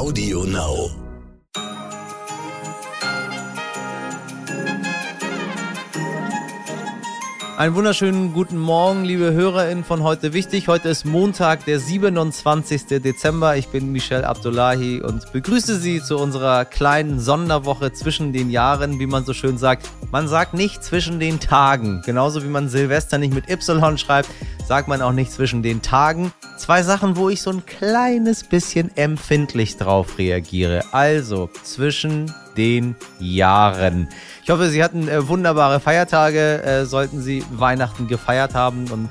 Audio Now. Einen wunderschönen guten Morgen, liebe HörerInnen von heute wichtig. Heute ist Montag, der 27. Dezember. Ich bin Michel Abdullahi und begrüße Sie zu unserer kleinen Sonderwoche zwischen den Jahren, wie man so schön sagt. Man sagt nicht zwischen den Tagen. Genauso wie man Silvester nicht mit Y schreibt, sagt man auch nicht zwischen den Tagen. Zwei Sachen, wo ich so ein kleines bisschen empfindlich drauf reagiere. Also zwischen den Jahren. Ich hoffe, Sie hatten äh, wunderbare Feiertage, äh, sollten Sie Weihnachten gefeiert haben und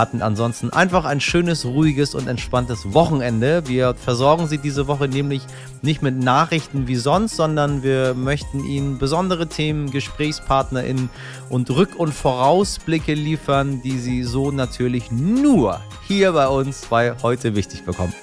hatten ansonsten einfach ein schönes, ruhiges und entspanntes Wochenende. Wir versorgen Sie diese Woche nämlich nicht mit Nachrichten wie sonst, sondern wir möchten Ihnen besondere Themen, GesprächspartnerInnen und Rück- und Vorausblicke liefern, die Sie so natürlich nur hier bei uns bei heute wichtig bekommen.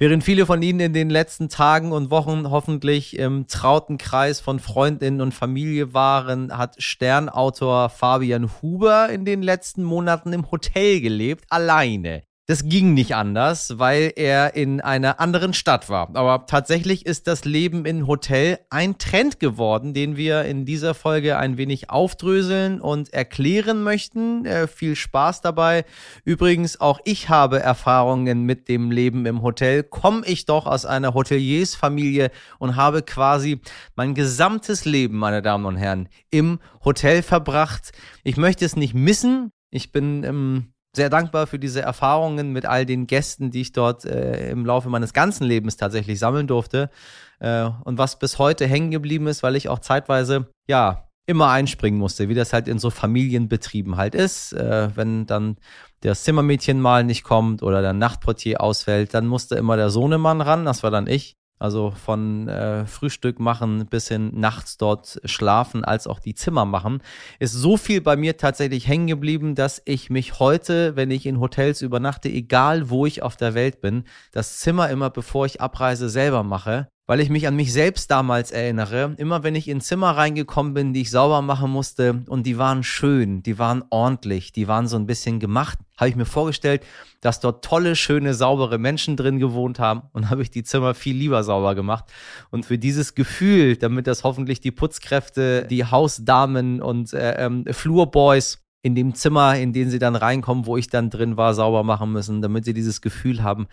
Während viele von Ihnen in den letzten Tagen und Wochen hoffentlich im trauten Kreis von Freundinnen und Familie waren, hat Sternautor Fabian Huber in den letzten Monaten im Hotel gelebt, alleine. Das ging nicht anders, weil er in einer anderen Stadt war. Aber tatsächlich ist das Leben in Hotel ein Trend geworden, den wir in dieser Folge ein wenig aufdröseln und erklären möchten. Äh, viel Spaß dabei. Übrigens, auch ich habe Erfahrungen mit dem Leben im Hotel. Komme ich doch aus einer Hoteliersfamilie und habe quasi mein gesamtes Leben, meine Damen und Herren, im Hotel verbracht. Ich möchte es nicht missen. Ich bin im sehr dankbar für diese Erfahrungen mit all den Gästen, die ich dort äh, im Laufe meines ganzen Lebens tatsächlich sammeln durfte. Äh, und was bis heute hängen geblieben ist, weil ich auch zeitweise, ja, immer einspringen musste, wie das halt in so Familienbetrieben halt ist. Äh, wenn dann das Zimmermädchen mal nicht kommt oder der Nachtportier ausfällt, dann musste immer der Sohnemann ran, das war dann ich. Also von äh, Frühstück machen bis hin nachts dort schlafen, als auch die Zimmer machen, ist so viel bei mir tatsächlich hängen geblieben, dass ich mich heute, wenn ich in Hotels übernachte, egal wo ich auf der Welt bin, das Zimmer immer, bevor ich abreise, selber mache weil ich mich an mich selbst damals erinnere. Immer wenn ich in Zimmer reingekommen bin, die ich sauber machen musste und die waren schön, die waren ordentlich, die waren so ein bisschen gemacht, habe ich mir vorgestellt, dass dort tolle, schöne, saubere Menschen drin gewohnt haben und habe ich die Zimmer viel lieber sauber gemacht. Und für dieses Gefühl, damit das hoffentlich die Putzkräfte, die Hausdamen und äh, ähm, Flurboys in dem Zimmer, in den sie dann reinkommen, wo ich dann drin war, sauber machen müssen, damit sie dieses Gefühl haben,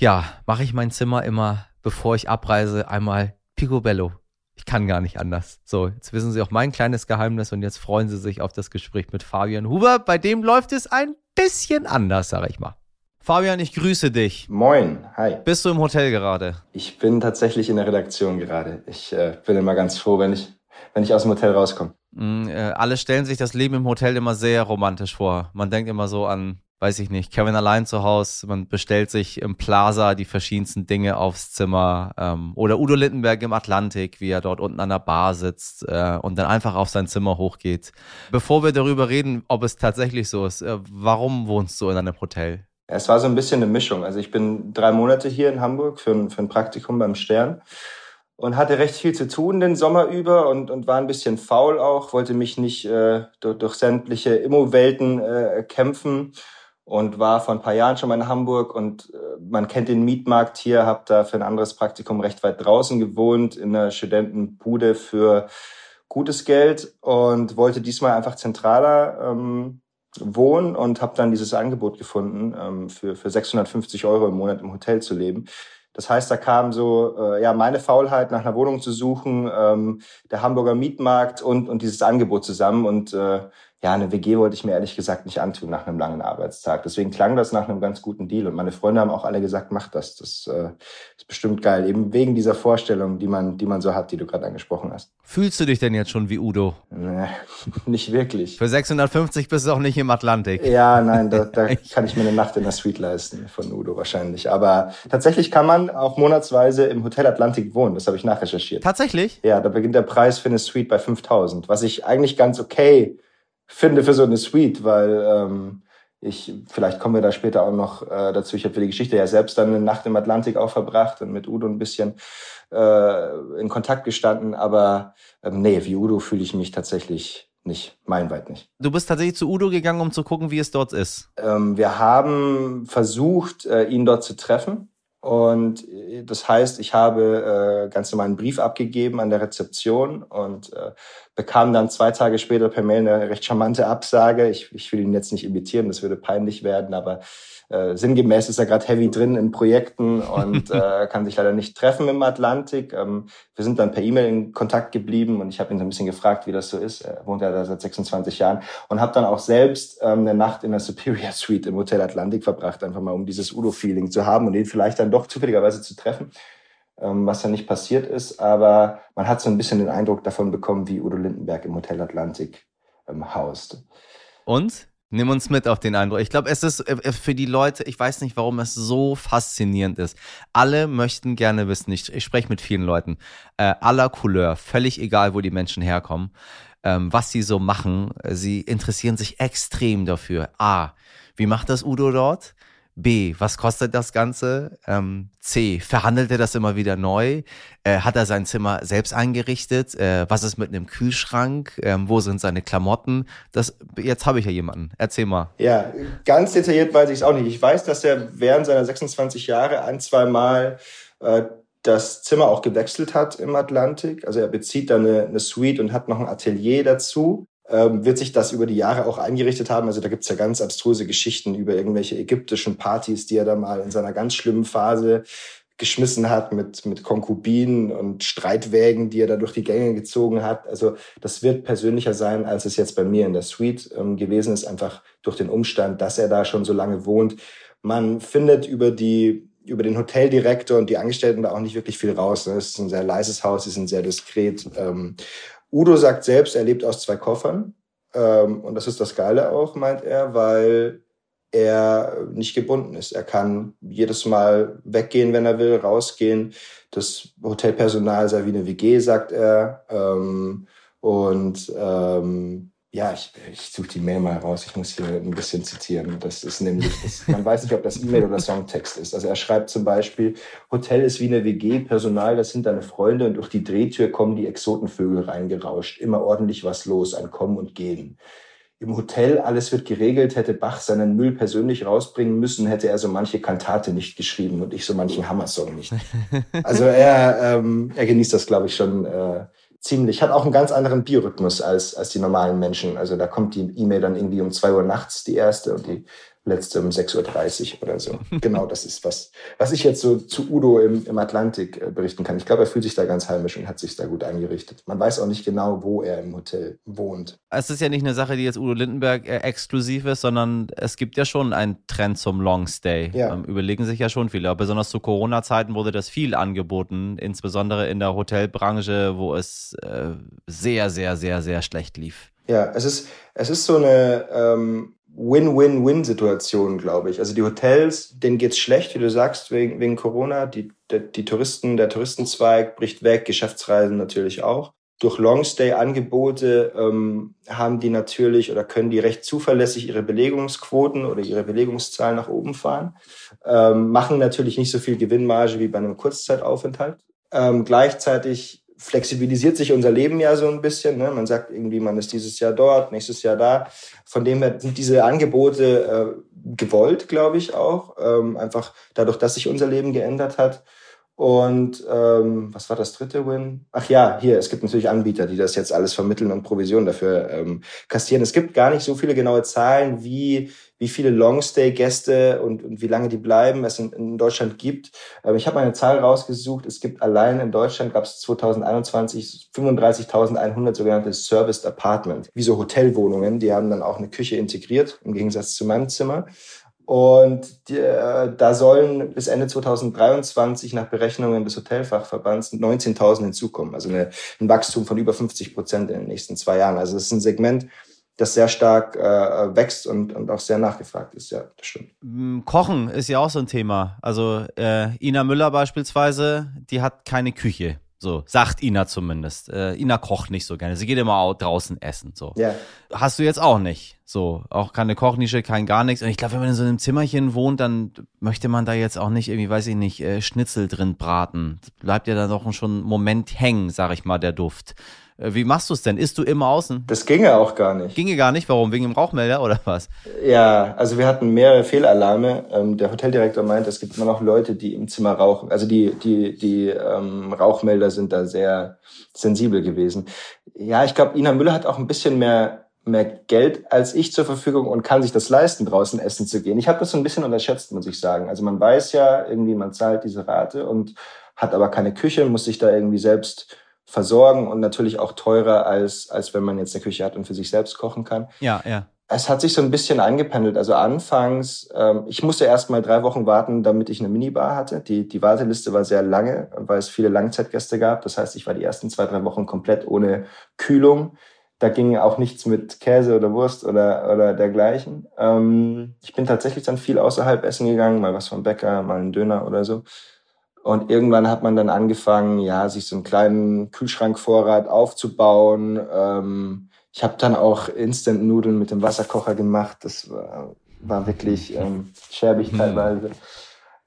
ja, mache ich mein Zimmer immer bevor ich abreise, einmal Picobello. Ich kann gar nicht anders. So, jetzt wissen Sie auch mein kleines Geheimnis und jetzt freuen Sie sich auf das Gespräch mit Fabian Huber. Bei dem läuft es ein bisschen anders, sag ich mal. Fabian, ich grüße dich. Moin, hi. Bist du im Hotel gerade? Ich bin tatsächlich in der Redaktion gerade. Ich äh, bin immer ganz froh, wenn ich, wenn ich aus dem Hotel rauskomme. Mm, äh, alle stellen sich das Leben im Hotel immer sehr romantisch vor. Man denkt immer so an weiß ich nicht, Kevin allein zu Hause, man bestellt sich im Plaza die verschiedensten Dinge aufs Zimmer ähm, oder Udo Lindenberg im Atlantik, wie er dort unten an der Bar sitzt äh, und dann einfach auf sein Zimmer hochgeht. Bevor wir darüber reden, ob es tatsächlich so ist, äh, warum wohnst du in einem Hotel? Es war so ein bisschen eine Mischung. Also ich bin drei Monate hier in Hamburg für ein, für ein Praktikum beim Stern und hatte recht viel zu tun den Sommer über und, und war ein bisschen faul auch, wollte mich nicht äh, durch, durch sämtliche Immowelten äh, kämpfen und war vor ein paar Jahren schon mal in Hamburg und äh, man kennt den Mietmarkt hier, habe da für ein anderes Praktikum recht weit draußen gewohnt, in einer Studentenbude für gutes Geld und wollte diesmal einfach zentraler ähm, wohnen und habe dann dieses Angebot gefunden, ähm, für, für 650 Euro im Monat im Hotel zu leben. Das heißt, da kam so äh, ja meine Faulheit, nach einer Wohnung zu suchen, ähm, der Hamburger Mietmarkt und, und dieses Angebot zusammen und äh, ja, eine WG wollte ich mir ehrlich gesagt nicht antun nach einem langen Arbeitstag. Deswegen klang das nach einem ganz guten Deal. Und meine Freunde haben auch alle gesagt, mach das. Das äh, ist bestimmt geil. Eben wegen dieser Vorstellung, die man, die man so hat, die du gerade angesprochen hast. Fühlst du dich denn jetzt schon wie Udo? Nee, nicht wirklich. Für 650 bist du auch nicht im Atlantik. Ja, nein, da, da kann ich mir eine Nacht in der Suite leisten von Udo wahrscheinlich. Aber tatsächlich kann man auch monatsweise im Hotel Atlantik wohnen. Das habe ich nachrecherchiert. Tatsächlich? Ja, da beginnt der Preis für eine Suite bei 5000, was ich eigentlich ganz okay finde für so eine Suite, weil ähm, ich, vielleicht kommen wir da später auch noch äh, dazu. Ich habe für die Geschichte ja selbst dann eine Nacht im Atlantik auch verbracht und mit Udo ein bisschen äh, in Kontakt gestanden. Aber ähm, nee, wie Udo fühle ich mich tatsächlich nicht, meilenweit nicht. Du bist tatsächlich zu Udo gegangen, um zu gucken, wie es dort ist. Ähm, wir haben versucht, äh, ihn dort zu treffen. Und äh, das heißt, ich habe äh, ganz normal einen Brief abgegeben an der Rezeption und äh, bekam dann zwei Tage später per Mail eine recht charmante Absage. Ich, ich will ihn jetzt nicht imitieren, das würde peinlich werden, aber äh, sinngemäß ist er gerade heavy drin in Projekten und äh, kann sich leider nicht treffen im Atlantik. Ähm, wir sind dann per E-Mail in Kontakt geblieben und ich habe ihn so ein bisschen gefragt, wie das so ist. Er wohnt ja da seit 26 Jahren und habe dann auch selbst ähm, eine Nacht in der Superior Suite im Hotel Atlantik verbracht, einfach mal um dieses Udo-Feeling zu haben und ihn vielleicht dann doch zufälligerweise zu treffen was ja nicht passiert ist, aber man hat so ein bisschen den Eindruck davon bekommen, wie Udo Lindenberg im Hotel Atlantik ähm, haust. Und? Nimm uns mit auf den Eindruck. Ich glaube, es ist äh, äh, für die Leute, ich weiß nicht, warum es so faszinierend ist. Alle möchten gerne wissen, ich, ich spreche mit vielen Leuten, äh, aller Couleur, völlig egal, wo die Menschen herkommen, ähm, was sie so machen. Sie interessieren sich extrem dafür. A, wie macht das Udo dort? B, was kostet das Ganze? Ähm, C, verhandelt er das immer wieder neu? Äh, hat er sein Zimmer selbst eingerichtet? Äh, was ist mit einem Kühlschrank? Ähm, wo sind seine Klamotten? Das, jetzt habe ich ja jemanden. Erzähl mal. Ja, ganz detailliert weiß ich es auch nicht. Ich weiß, dass er während seiner 26 Jahre ein, zwei Mal äh, das Zimmer auch gewechselt hat im Atlantik. Also er bezieht da eine, eine Suite und hat noch ein Atelier dazu ähm, wird sich das über die Jahre auch eingerichtet haben. Also da gibt's ja ganz abstruse Geschichten über irgendwelche ägyptischen Partys, die er da mal in seiner ganz schlimmen Phase geschmissen hat mit, mit Konkubinen und Streitwägen, die er da durch die Gänge gezogen hat. Also das wird persönlicher sein, als es jetzt bei mir in der Suite ähm, gewesen ist, einfach durch den Umstand, dass er da schon so lange wohnt. Man findet über die über den Hoteldirektor und die Angestellten da auch nicht wirklich viel raus. Es ist ein sehr leises Haus, sie sind sehr diskret. Ähm, Udo sagt selbst, er lebt aus zwei Koffern. Ähm, und das ist das Geile auch, meint er, weil er nicht gebunden ist. Er kann jedes Mal weggehen, wenn er will, rausgehen. Das Hotelpersonal sei wie eine WG, sagt er. Ähm, und ähm, ja, ich, ich suche die Mail mal raus. Ich muss hier ein bisschen zitieren. Das ist nämlich, das, man weiß nicht, ob das E-Mail oder Songtext ist. Also er schreibt zum Beispiel, Hotel ist wie eine WG, Personal, das sind deine Freunde und durch die Drehtür kommen die Exotenvögel reingerauscht. Immer ordentlich was los, ein Kommen und Gehen. Im Hotel, alles wird geregelt, hätte Bach seinen Müll persönlich rausbringen müssen, hätte er so manche Kantate nicht geschrieben und ich so manchen Hammersong nicht. Also er, ähm, er genießt das, glaube ich, schon äh, ziemlich, hat auch einen ganz anderen Biorhythmus als, als die normalen Menschen. Also da kommt die E-Mail dann irgendwie um zwei Uhr nachts, die erste, und die letzte um 6.30 Uhr oder so. genau, das ist was, was ich jetzt so zu Udo im, im Atlantik äh, berichten kann. Ich glaube, er fühlt sich da ganz heimisch und hat sich da gut eingerichtet. Man weiß auch nicht genau, wo er im Hotel wohnt. Es ist ja nicht eine Sache, die jetzt Udo Lindenberg äh, exklusiv ist, sondern es gibt ja schon einen Trend zum Longstay. Ja. Ähm, überlegen sich ja schon viele. Besonders zu Corona-Zeiten wurde das viel angeboten, insbesondere in der Hotelbranche, wo es äh, sehr, sehr, sehr, sehr schlecht lief. Ja, es ist, es ist so eine ähm, Win-Win-Win-Situation, glaube ich. Also die Hotels, denen geht's schlecht, wie du sagst, wegen, wegen Corona. Die, die, die Touristen, der Touristenzweig bricht weg, Geschäftsreisen natürlich auch. Durch Longstay-Angebote ähm, haben die natürlich oder können die recht zuverlässig ihre Belegungsquoten oder ihre Belegungszahlen nach oben fahren, ähm, machen natürlich nicht so viel Gewinnmarge wie bei einem Kurzzeitaufenthalt. Ähm, gleichzeitig flexibilisiert sich unser Leben ja so ein bisschen. Ne? Man sagt irgendwie, man ist dieses Jahr dort, nächstes Jahr da. Von dem her sind diese Angebote äh, gewollt, glaube ich auch. Ähm, einfach dadurch, dass sich unser Leben geändert hat. Und ähm, was war das dritte Win? Ach ja, hier, es gibt natürlich Anbieter, die das jetzt alles vermitteln und Provisionen dafür ähm, kassieren. Es gibt gar nicht so viele genaue Zahlen, wie, wie viele Longstay-Gäste und, und wie lange die bleiben es in, in Deutschland gibt. Ähm, ich habe eine Zahl rausgesucht. Es gibt allein in Deutschland, gab es 2021 35.100 sogenannte Serviced Apartment, wie so Hotelwohnungen. Die haben dann auch eine Küche integriert, im Gegensatz zu meinem Zimmer. Und die, äh, da sollen bis Ende 2023 nach Berechnungen des Hotelfachverbands 19.000 hinzukommen. Also eine, ein Wachstum von über 50 Prozent in den nächsten zwei Jahren. Also das ist ein Segment, das sehr stark äh, wächst und, und auch sehr nachgefragt ist. Ja, das stimmt. Mm, Kochen ist ja auch so ein Thema. Also äh, Ina Müller beispielsweise, die hat keine Küche. So, sagt Ina zumindest. Äh, Ina kocht nicht so gerne. Sie geht immer draußen essen. So. Ja. Hast du jetzt auch nicht. So, auch keine Kochnische, kein gar nichts. Und ich glaube, wenn man in so einem Zimmerchen wohnt, dann möchte man da jetzt auch nicht irgendwie, weiß ich nicht, äh, Schnitzel drin braten. Bleibt ja dann doch schon einen Moment hängen, sag ich mal, der Duft. Äh, wie machst du es denn? Isst du immer außen? Das ginge auch gar nicht. Ginge gar nicht? Warum? Wegen dem Rauchmelder oder was? Ja, also wir hatten mehrere Fehlalarme. Ähm, der Hoteldirektor meint, es gibt immer noch Leute, die im Zimmer rauchen. Also die, die, die ähm, Rauchmelder sind da sehr sensibel gewesen. Ja, ich glaube, Ina Müller hat auch ein bisschen mehr mehr Geld als ich zur Verfügung und kann sich das leisten, draußen essen zu gehen. Ich habe das so ein bisschen unterschätzt, muss ich sagen. Also man weiß ja irgendwie, man zahlt diese Rate und hat aber keine Küche, muss sich da irgendwie selbst versorgen und natürlich auch teurer als als wenn man jetzt eine Küche hat und für sich selbst kochen kann. Ja, ja. Es hat sich so ein bisschen eingependelt. Also anfangs, ähm, ich musste erst mal drei Wochen warten, damit ich eine Minibar hatte. Die, die Warteliste war sehr lange, weil es viele Langzeitgäste gab. Das heißt, ich war die ersten zwei, drei Wochen komplett ohne Kühlung da ging auch nichts mit Käse oder Wurst oder, oder dergleichen. Ähm, ich bin tatsächlich dann viel außerhalb essen gegangen, mal was vom Bäcker, mal einen Döner oder so. Und irgendwann hat man dann angefangen, ja, sich so einen kleinen Kühlschrankvorrat aufzubauen. Ähm, ich habe dann auch Instant-Nudeln mit dem Wasserkocher gemacht. Das war, war wirklich ähm, schäbig hm. teilweise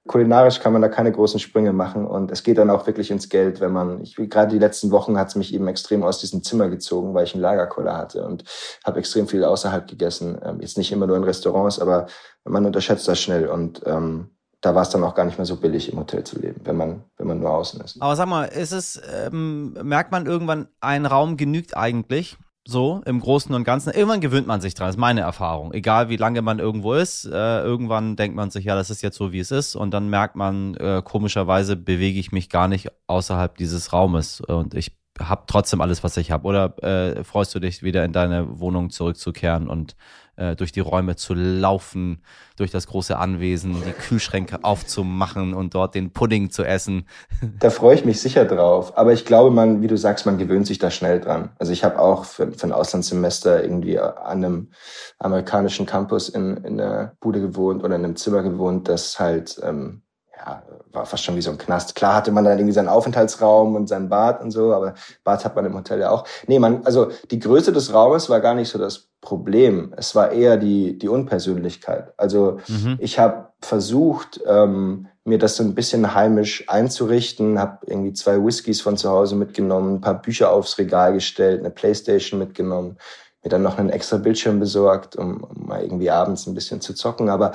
kulinarisch kann man da keine großen Sprünge machen und es geht dann auch wirklich ins Geld, wenn man, ich gerade die letzten Wochen hat es mich eben extrem aus diesem Zimmer gezogen, weil ich einen Lagerkoller hatte und habe extrem viel außerhalb gegessen. Ähm, jetzt nicht immer nur in Restaurants, aber man unterschätzt das schnell und ähm, da war es dann auch gar nicht mehr so billig im Hotel zu leben, wenn man wenn man nur außen ist. Aber sag mal, ist es ähm, merkt man irgendwann, ein Raum genügt eigentlich? So, im Großen und Ganzen. Irgendwann gewöhnt man sich dran, das ist meine Erfahrung. Egal wie lange man irgendwo ist, äh, irgendwann denkt man sich, ja, das ist jetzt so, wie es ist. Und dann merkt man, äh, komischerweise bewege ich mich gar nicht außerhalb dieses Raumes. Und ich habe trotzdem alles, was ich habe. Oder äh, freust du dich, wieder in deine Wohnung zurückzukehren und äh, durch die Räume zu laufen, durch das große Anwesen, die Kühlschränke aufzumachen und dort den Pudding zu essen. Da freue ich mich sicher drauf. Aber ich glaube, man, wie du sagst, man gewöhnt sich da schnell dran. Also ich habe auch für, für ein Auslandssemester irgendwie an einem amerikanischen Campus in, in einer Bude gewohnt oder in einem Zimmer gewohnt, das halt ähm, ja, war fast schon wie so ein Knast. Klar hatte man dann irgendwie seinen Aufenthaltsraum und sein Bad und so, aber Bad hat man im Hotel ja auch. Nee, man, also die Größe des Raumes war gar nicht so das Problem. Es war eher die, die Unpersönlichkeit. Also mhm. ich habe versucht, ähm, mir das so ein bisschen heimisch einzurichten, habe irgendwie zwei Whiskys von zu Hause mitgenommen, ein paar Bücher aufs Regal gestellt, eine Playstation mitgenommen, mir dann noch einen extra Bildschirm besorgt, um, um mal irgendwie abends ein bisschen zu zocken. Aber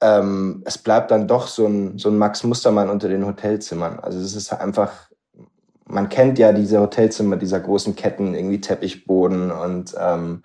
ähm, es bleibt dann doch so ein, so ein Max Mustermann unter den Hotelzimmern. Also es ist einfach, man kennt ja diese Hotelzimmer dieser großen Ketten, irgendwie Teppichboden und ähm,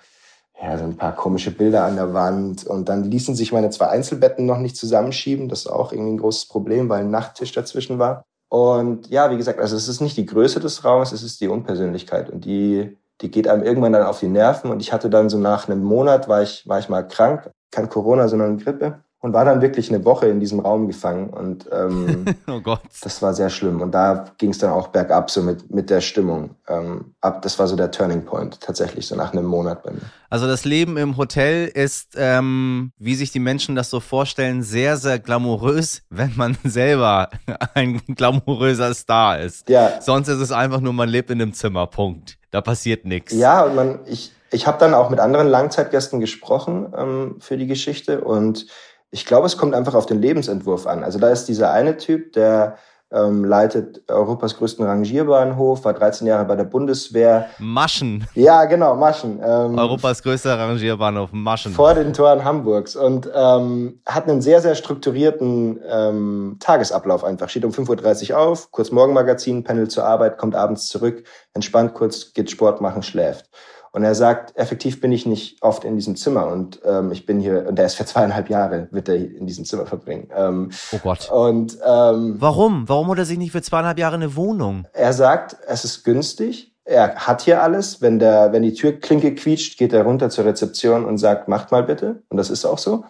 ja, so ein paar komische Bilder an der Wand. Und dann ließen sich meine zwei Einzelbetten noch nicht zusammenschieben. Das ist auch irgendwie ein großes Problem, weil ein Nachttisch dazwischen war. Und ja, wie gesagt, also es ist nicht die Größe des Raumes, es ist die Unpersönlichkeit. Und die, die geht einem irgendwann dann auf die Nerven. Und ich hatte dann so nach einem Monat, war ich, war ich mal krank. Kein Corona, sondern Grippe und war dann wirklich eine Woche in diesem Raum gefangen und ähm, oh Gott. das war sehr schlimm. Und da ging es dann auch bergab so mit mit der Stimmung ähm, ab. Das war so der Turning Point tatsächlich so nach einem Monat bei mir. Also das Leben im Hotel ist ähm, wie sich die Menschen das so vorstellen sehr sehr glamourös wenn man selber ein glamouröser Star ist. Ja. Sonst ist es einfach nur man lebt in einem Zimmer Punkt. Da passiert nichts ja und man ich ich habe dann auch mit anderen Langzeitgästen gesprochen ähm, für die Geschichte und ich glaube, es kommt einfach auf den Lebensentwurf an. Also da ist dieser eine Typ, der ähm, leitet Europas größten Rangierbahnhof, war 13 Jahre bei der Bundeswehr. Maschen. Ja, genau, Maschen. Ähm, Europas größter Rangierbahnhof, Maschen. Vor den Toren Hamburgs und ähm, hat einen sehr, sehr strukturierten ähm, Tagesablauf einfach. Steht um 5.30 Uhr auf, kurz Morgenmagazin, Panel zur Arbeit, kommt abends zurück, entspannt kurz, geht Sport machen, schläft. Und er sagt, effektiv bin ich nicht oft in diesem Zimmer und ähm, ich bin hier, und er ist für zweieinhalb Jahre, wird er in diesem Zimmer verbringen. Ähm, oh Gott. Und ähm, warum? Warum holt er sich nicht für zweieinhalb Jahre eine Wohnung? Er sagt, es ist günstig. Er hat hier alles. Wenn der, wenn die Türklinke quietscht, geht er runter zur Rezeption und sagt, macht mal bitte. Und das ist auch so.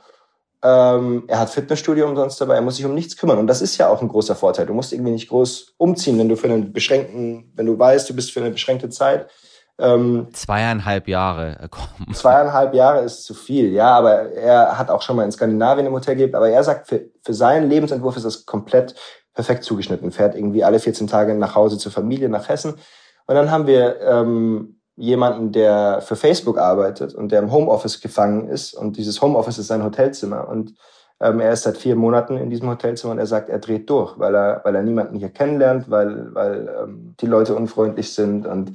Ähm, er hat Fitnessstudio umsonst dabei, er muss sich um nichts kümmern. Und das ist ja auch ein großer Vorteil. Du musst irgendwie nicht groß umziehen, wenn du für einen beschränkten, wenn du weißt, du bist für eine beschränkte Zeit ähm, zweieinhalb Jahre. Äh, komm. Zweieinhalb Jahre ist zu viel, ja, aber er hat auch schon mal in Skandinavien im Hotel gelebt, aber er sagt, für, für seinen Lebensentwurf ist das komplett perfekt zugeschnitten. Fährt irgendwie alle 14 Tage nach Hause zur Familie, nach Hessen. Und dann haben wir ähm, jemanden, der für Facebook arbeitet und der im Homeoffice gefangen ist. Und dieses Homeoffice ist sein Hotelzimmer. Und ähm, er ist seit vier Monaten in diesem Hotelzimmer und er sagt, er dreht durch, weil er, weil er niemanden hier kennenlernt, weil, weil ähm, die Leute unfreundlich sind und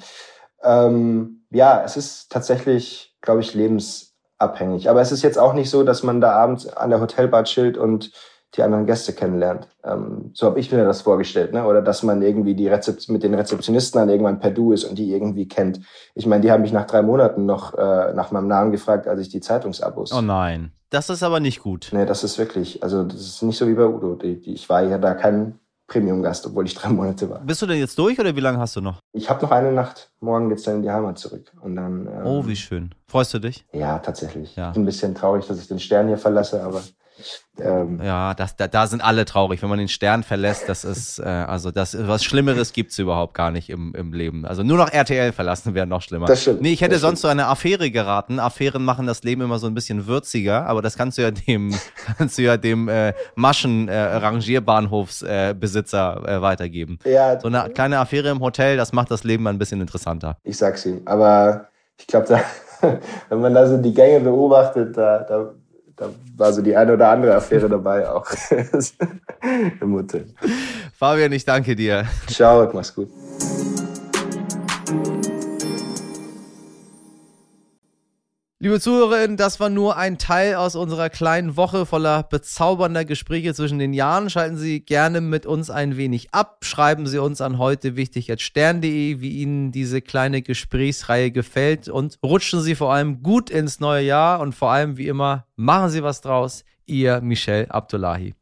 Ähm, ja, es ist tatsächlich, glaube ich, lebensabhängig. Aber es ist jetzt auch nicht so, dass man da abends an der Hotelbar chillt und die anderen Gäste kennenlernt. Ähm, so habe ich mir das vorgestellt, ne? Oder dass man irgendwie die Rezep mit den Rezeptionisten dann irgendwann per Du ist und die irgendwie kennt. Ich meine, die haben mich nach drei Monaten noch äh, nach meinem Namen gefragt, als ich die Zeitungsabos. Oh nein, das ist aber nicht gut. Nee, das ist wirklich, also das ist nicht so wie bei Udo. Die, die, ich war ja da kein Premium-Gast, obwohl ich drei Monate war. Bist du denn jetzt durch oder wie lange hast du noch? Ich habe noch eine Nacht. Morgen geht's dann in die Heimat zurück. Und dann, ähm, oh, wie schön. Freust du dich? Ja, tatsächlich. Ja. Ich bin ein bisschen traurig, dass ich den Stern hier verlasse, aber ähm, ja, das, da, da sind alle traurig, wenn man den Stern verlässt. Das ist, äh, also das, was Schlimmeres gibt's überhaupt gar nicht im, im Leben. Also nur noch RTL verlassen wäre noch schlimmer. Das stimmt. Nee, ich hätte sonst stimmt. so eine Affäre geraten. Affären machen das Leben immer so ein bisschen würziger, aber das kannst du ja dem, kannst du ja dem äh, Maschen-Rangierbahnhofsbesitzer äh, äh, weitergeben. Ja. So eine kleine Affäre im Hotel, das macht das Leben ein bisschen interessanter. Ich sag's ihm, aber ich glaube, da, wenn man da so die Gänge beobachtet, da, da da war so die eine oder andere Affäre dabei auch im Hotel. Fabian, ich danke dir. Ciao, mach's gut. Liebe Zuhörerinnen, das war nur ein Teil aus unserer kleinen Woche voller bezaubernder Gespräche zwischen den Jahren. Schalten Sie gerne mit uns ein wenig ab. Schreiben Sie uns an heute wichtig stern.de, wie Ihnen diese kleine Gesprächsreihe gefällt und rutschen Sie vor allem gut ins neue Jahr und vor allem wie immer machen Sie was draus. Ihr Michel Abdullahi.